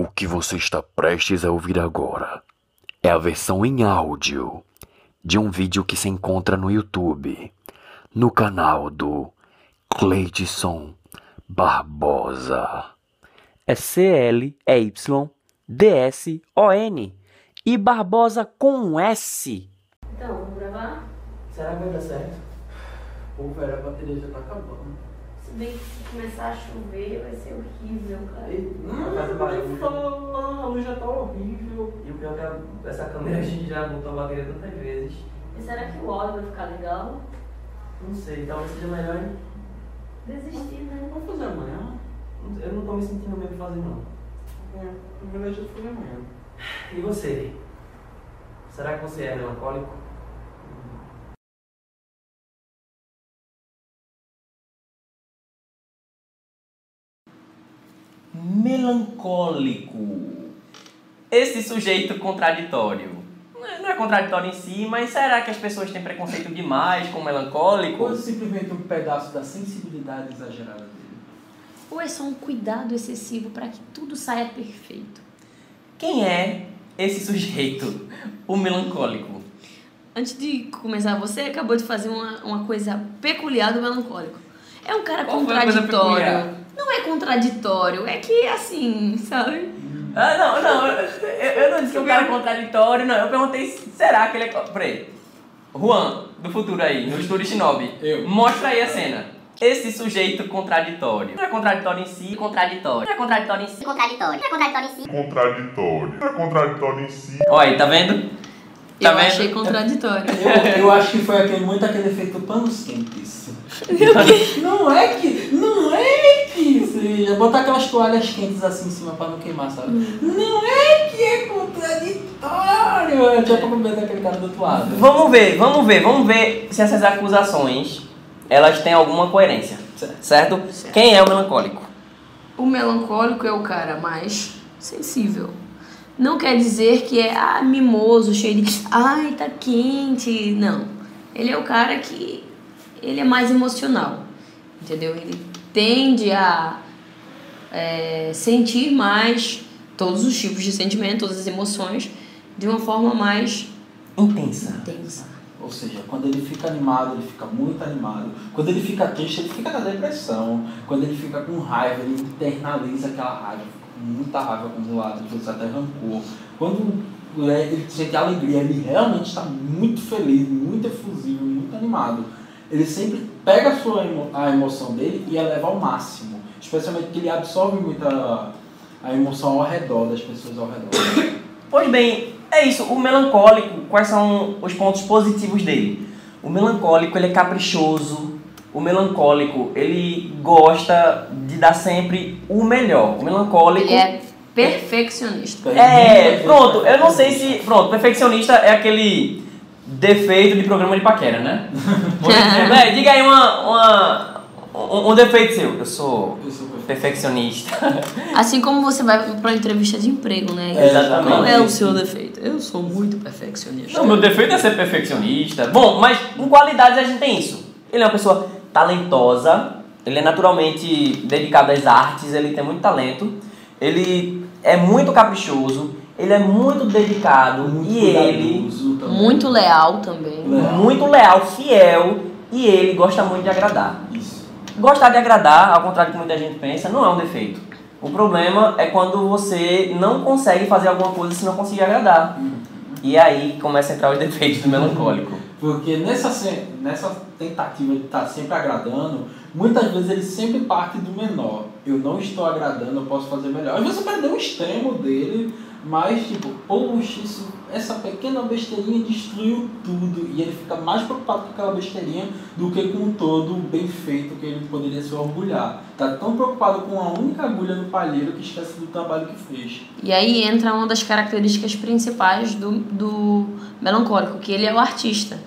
O que você está prestes a ouvir agora é a versão em áudio de um vídeo que se encontra no YouTube, no canal do Cleidson Barbosa. É C-L-E-Y-D-S-O-N e Barbosa com um S. Então, vamos gravar? Será que vai dar certo? Velho, a bateria já tá acabando. Se bem que se começar a chover vai ser horrível, cara. E, Não, vai fazer não, barulho. não, a luz já tá horrível. E o pior é que essa câmera a gente já botou a bateria tantas vezes. E será que o áudio vai ficar legal? Não sei, talvez seja melhor. Desistir, né? Vamos fazer amanhã? Eu não tô me sentindo mesmo fazer não. É, na verdade eu fazer amanhã. E você? Será que você é melancólico? Melancólico. Esse sujeito contraditório. Não é- não é contraditório em si, mas será que as pessoas têm preconceito demais com o melancólico? Ou simplesmente um pedaço da sensibilidade exagerada dele. Ou é só um cuidado excessivo para que tudo saia perfeito? Quem é esse sujeito, o melancólico? Antes de começar, você acabou de fazer uma, uma coisa peculiar do melancólico. É um cara Qual foi a coisa contraditório. Não é contraditório, é que assim, sabe? Ah, não, não, eu, eu- não disse que o cara é contraditório, não. Eu perguntei se será que ele é. Peraí. Juan, do futuro aí, no estúdio Shinobi. Eu. Mostra aí a cena. Esse sujeito contraditório. Não é contraditório em si, contraditório. Não é contraditório em si. contraditório. É contraditório em si. contraditório. É contraditório em si. Olha aí, tá vendo? Tá eu vendo? achei contraditório. Eu, eu acho que foi aquele, muito aquele efeito panos quentes. Não é que. Não é Seja, botar aquelas toalhas quentes assim em cima pra não queimar, sabe? Não é que é contraditório. Eu tinha pra comer daquele cara do outro lado. Vamos ver, vamos ver, vamos ver se essas acusações elas têm alguma coerência. Certo? Certo. Quem é o melancólico? O melancólico é o cara mais sensível. Não quer dizer que é ah, mimoso, cheio de ai, tá quente. Não. Ele é o cara que ele é mais emocional. Entendeu? Ele tende a é, sentir mais todos os tipos de sentimento, todas as emoções, de uma forma mais Intensa. intensa. Ou seja, quando ele fica animado, ele fica muito animado. Quando ele fica triste, ele fica na depressão. Quando ele fica com raiva, ele internaliza aquela raiva, fica com muita raiva acumulada, às vezes até rancor. Quando é, ele sente alegria, ele realmente está muito feliz, muito efusivo, muito animado. Ele sempre pega a, sua emo- a emoção dele e eleva ao máximo. Especialmente porque ele absorve muito a, emoção ao redor das pessoas ao redor. Pois bem, é isso. O melancólico, quais são os pontos positivos dele? O melancólico, ele é caprichoso. O melancólico, ele gosta de dar sempre o melhor. O melancólico... Ele é perfeccionista. É, pronto, eu não sei se. Pronto, perfeccionista é aquele defeito de programa de paquera, né? Por exemplo, é, diga aí uma, uma, um, um defeito seu. Eu sou Eu sou perfeccionista. Assim como você vai para uma entrevista de emprego, né? Exatamente. Qual é o seu defeito? Eu sou muito perfeccionista. Não, meu defeito é ser perfeccionista. Bom, mas em qualidades a gente tem isso. Ele é uma pessoa talentosa, ele é naturalmente dedicado às artes, ele tem muito talento, ele é muito caprichoso, ele é muito dedicado Muito e ele também. Muito leal também. Leal. muito leal, fiel e ele gosta muito de agradar. Isso. Gostar de agradar, ao contrário do que muita gente pensa, não é um defeito. O problema é quando você não consegue fazer alguma coisa se não conseguir agradar. E aí começa a entrar os defeitos do melancólico. Porque nessa, nessa tentativa de estar sempre agradando, muitas vezes ele sempre parte do menor. Eu não estou agradando, eu posso fazer melhor. Às vezes perdeu o extremo dele, mas tipo, poxa, isso, essa pequena besteirinha destruiu tudo. E ele fica mais preocupado com aquela besteirinha do que com o todo bem feito que ele poderia se orgulhar. Tá tão preocupado com a única agulha no palheiro que esquece do trabalho que fez. E aí entra uma das características principais do, do melancólico, que ele é o artista.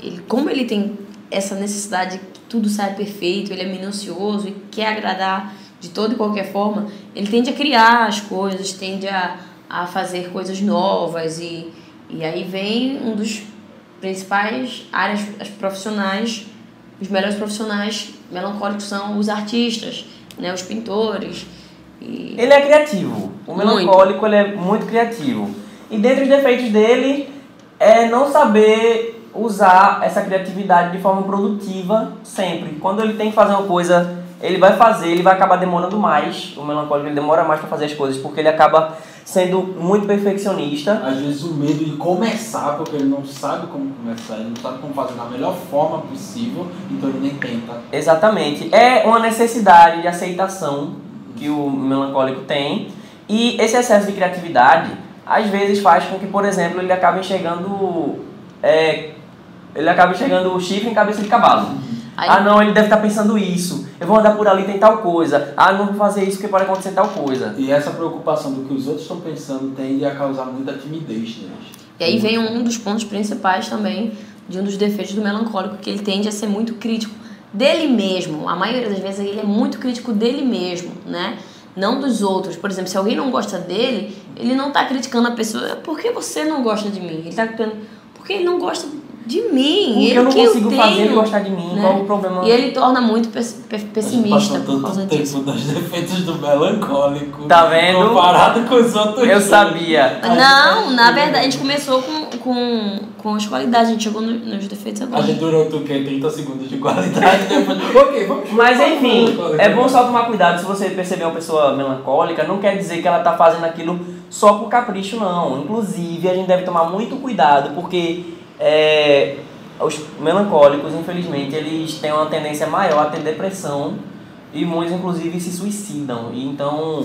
Ele, como ele tem essa necessidade que tudo saia perfeito, ele é minucioso e quer agradar de toda e qualquer forma, ele tende a criar as coisas, tende a, a fazer coisas novas e, e aí vem um dos principais áreas as profissionais, os melhores profissionais melancólicos são os artistas, né, os pintores. E Ele é criativo. O Muito. melancólico ele é muito criativo. E dentre os defeitos dele é não saber usar essa criatividade de forma produtiva sempre. Quando ele tem que fazer uma coisa, ele vai fazer, ele vai acabar demorando mais. O melancólico ele demora mais para fazer as coisas porque ele acaba sendo muito perfeccionista. Às vezes o medo de começar, porque ele não sabe como começar, ele não sabe como fazer da melhor forma possível, então ele nem tenta. Exatamente. É uma necessidade de aceitação que o melancólico tem. E esse excesso de criatividade, às vezes, faz com que, por exemplo, ele acabe enxergando. é, ele acaba enxergando o chifre em cabeça de cavalo. Aí- Ah, não, ele deve estar pensando isso. Eu vou andar por ali e tem tal coisa. Ah, não vou fazer isso porque pode acontecer tal coisa. E essa preocupação do que os outros estão pensando tende a causar muita timidez neles. E aí vem um dos pontos principais também de um dos defeitos do melancólico, que ele tende a ser muito crítico dele mesmo. A maioria das vezes ele é muito crítico dele mesmo, né? Não dos outros. Por exemplo, se alguém não gosta dele, ele não tá criticando a pessoa. Por que você não gosta de mim? Ele tá criticando. Porque ele não gosta de mim. Porque ele eu não que consigo tenho, fazer ele gostar de mim. né? Qual o problema? E ele torna muito pes- pe- pessimista A por causa tanto disso. tempo nos defeitos do melancólico. Tá vendo? Comparado com os outros. Eu sabia. Não, na verdade, a gente começou com, com, com as qualidades, a gente chegou no- nos defeitos A agora. gente durou o quê? 30 segundos de qualidade. Depois... ok, vamos Mas enfim, é bom só tomar cuidado. Se você perceber uma pessoa melancólica, não quer dizer que ela tá fazendo aquilo só por capricho, não. Inclusive, a gente deve tomar muito cuidado, porque é, os melancólicos, infelizmente, eles têm uma tendência maior a ter depressão e muitos, inclusive, se suicidam. E então,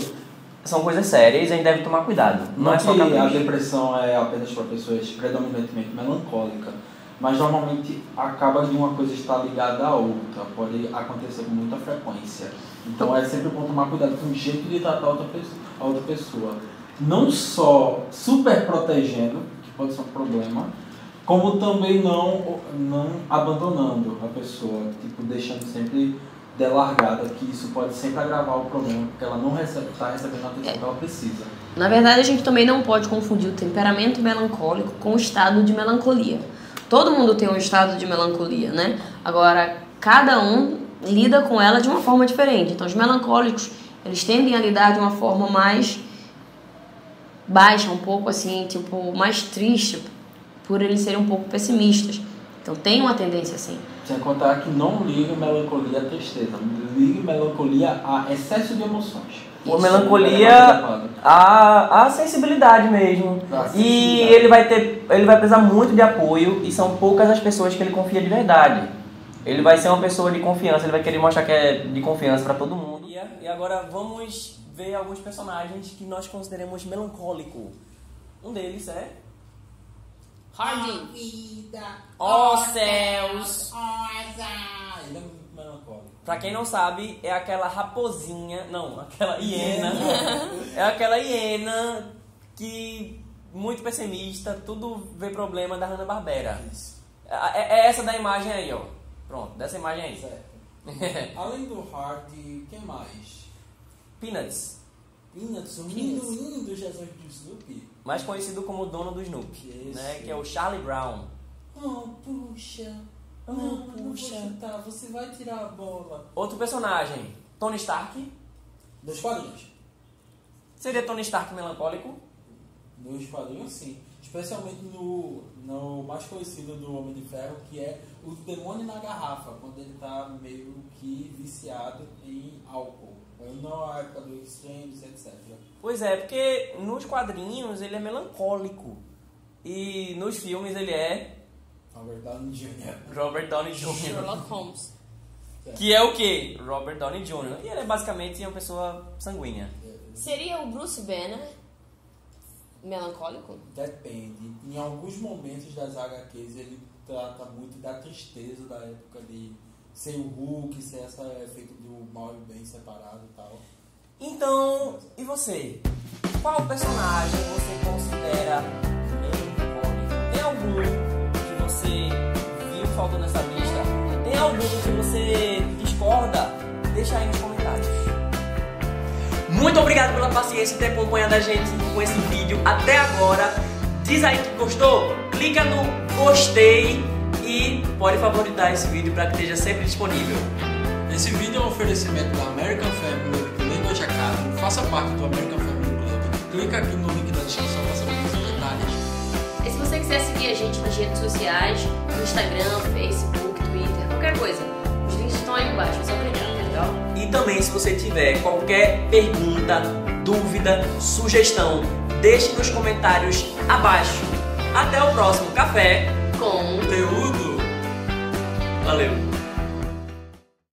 são coisas sérias e a gente deve tomar cuidado. Não, Não é só que a depressão é apenas para pessoas predominantemente melancólicas, mas normalmente acaba de uma coisa estar ligada à outra, pode acontecer com muita frequência. Então é sempre bom tomar cuidado com o jeito de tratar a outra pessoa. A outra pessoa. Não só super protegendo, que pode ser um problema, como também não, não abandonando a pessoa, tipo, deixando sempre delargada, que isso pode sempre agravar o problema, porque ela não recebe, está recebendo a atenção que ela precisa. Na verdade, a gente também não pode confundir o temperamento melancólico com o estado de melancolia. Todo mundo tem um estado de melancolia, né? Agora, cada um lida com ela de uma forma diferente. Então, os melancólicos, eles tendem a lidar de uma forma mais baixa, um pouco assim, tipo, mais triste, por eles serem um pouco pessimistas. Então, tem uma tendência assim. Sem contar que não liga melancolia à tristeza, liga melancolia a excesso de emoções. É melancolia, a, a sensibilidade mesmo. A E sensibilidade. ele vai ter, ele vai precisar muito de apoio e são poucas as pessoas que ele confia de verdade. Ele vai ser uma pessoa de confiança, ele vai querer mostrar que é de confiança pra todo mundo. E agora vamos ver alguns personagens que nós consideramos melancólico. Um deles é Hardin. Vida. Ó céus! Ele é melancólico. Pra quem não sabe, é aquela raposinha, não, aquela hiena. é aquela hiena que muito pessimista, tudo vê problema da Hanna Barbera. É, é essa da imagem aí, ó. Pronto, dessa imagem aí. Certo. Além do Hard, quem mais? Peanuts, Peanuts, o menino do Jesus do Snoopy. mais conhecido como o dono do Snoopy, né? Que é o Charlie Brown. Oh, puxa. Oh, não, puxa. chutar, você vai tirar a bola. Outro personagem, Tony Stark. Dos quadrinhos. Seria Tony Stark melancólico? Nos quadrinhos, sim. Especialmente no, no mais conhecido do Homem de Ferro, que é o demônio na garrafa, quando ele tá meio que viciado em álcool. Eu não a época do Extremes, etc. Pois é, porque nos quadrinhos ele é melancólico. E nos filmes ele é Robert Downey Jr. Robert Downey Jr. Sherlock Holmes. Que é o quê? Robert Downey Jr. E ele é basicamente uma pessoa sanguínea. Seria o Bruce Banner melancólico? Depende. Em alguns momentos das HQs ele trata muito da tristeza da época de ser o Hulk, ser essa efeito do mal e bem separado e tal. Então, e você? Qual personagem você considera melancólico? Tem algum que você viu faltando nessa lista? Tem algum que você discorda? Deixa aí nos comentários. Muito obrigado pela paciência e ter acompanhado a gente com esse vídeo até agora. Diz aí que gostou? Clica no gostei e pode favoritar esse vídeo para que esteja sempre disponível. Esse vídeo é um oferecimento da American Family Language Academy. Faça parte do American Family Club Clica aqui no link da descrição para saber mais detalhes. E se você quiser seguir a gente nas redes sociais, no Instagram, Facebook, Twitter, qualquer coisa, os links estão aí embaixo, é só clicar, tá legal? E também, se você tiver qualquer pergunta, dúvida, sugestão, deixe nos comentários abaixo. Até o próximo café. Com Conteúdo. Valeu!